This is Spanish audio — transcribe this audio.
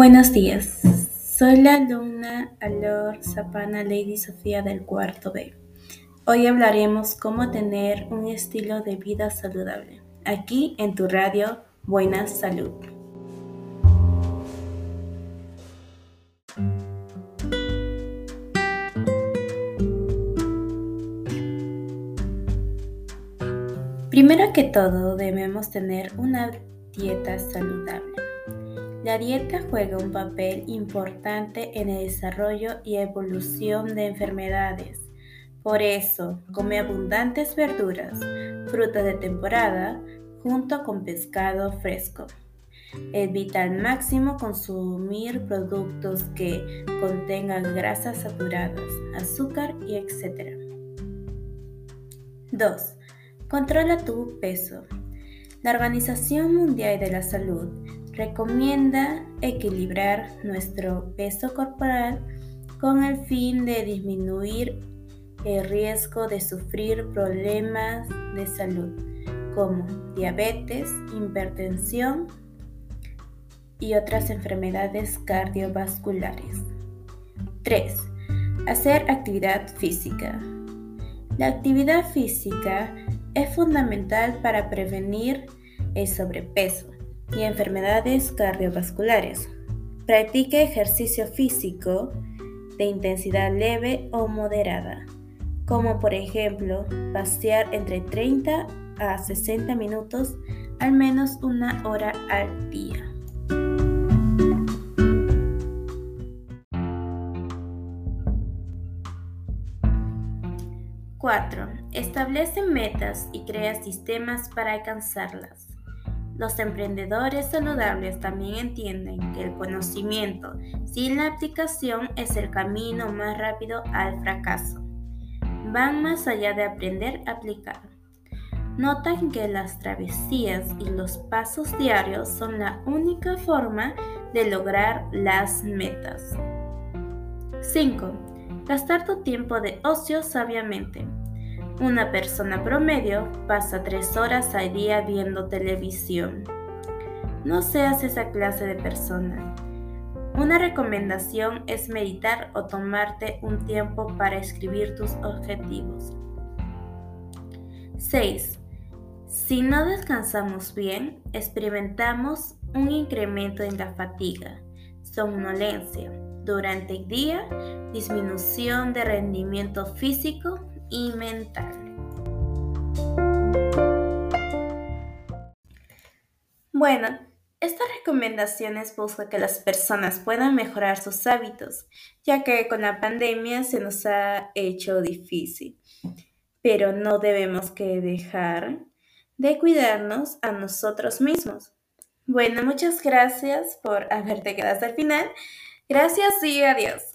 Buenos días, soy la alumna Alor Zapana Lady Sofía del cuarto B. Hoy hablaremos cómo tener un estilo de vida saludable, aquí en tu radio Buena Salud. Primero que todo debemos tener una dieta saludable. La dieta juega un papel importante en el desarrollo y evolución de enfermedades. Por eso, come abundantes verduras, frutas de temporada, junto con pescado fresco. Evita al máximo consumir productos que contengan grasas saturadas, azúcar y etc. 2. Controla tu peso. La Organización Mundial de la Salud recomienda equilibrar nuestro peso corporal con el fin de disminuir el riesgo de sufrir problemas de salud como diabetes, hipertensión y otras enfermedades cardiovasculares. 3. Hacer actividad física. La actividad física es fundamental para prevenir el sobrepeso y enfermedades cardiovasculares. Practique ejercicio físico de intensidad leve o moderada, como por ejemplo pasear entre 30 a 60 minutos al menos una hora al día. 4. Establece metas y crea sistemas para alcanzarlas. Los emprendedores saludables también entienden que el conocimiento sin la aplicación es el camino más rápido al fracaso. Van más allá de aprender a aplicar. Notan que las travesías y los pasos diarios son la única forma de lograr las metas. 5. Gastar tu tiempo de ocio sabiamente. Una persona promedio pasa tres horas al día viendo televisión. No seas esa clase de persona. Una recomendación es meditar o tomarte un tiempo para escribir tus objetivos. 6. Si no descansamos bien, experimentamos un incremento en la fatiga, somnolencia durante el día, disminución de rendimiento físico y mental. Bueno, estas recomendaciones buscan que las personas puedan mejorar sus hábitos, ya que con la pandemia se nos ha hecho difícil. Pero no debemos que dejar de cuidarnos a nosotros mismos. Bueno, muchas gracias por haberte quedado hasta el final. Gracias y adiós.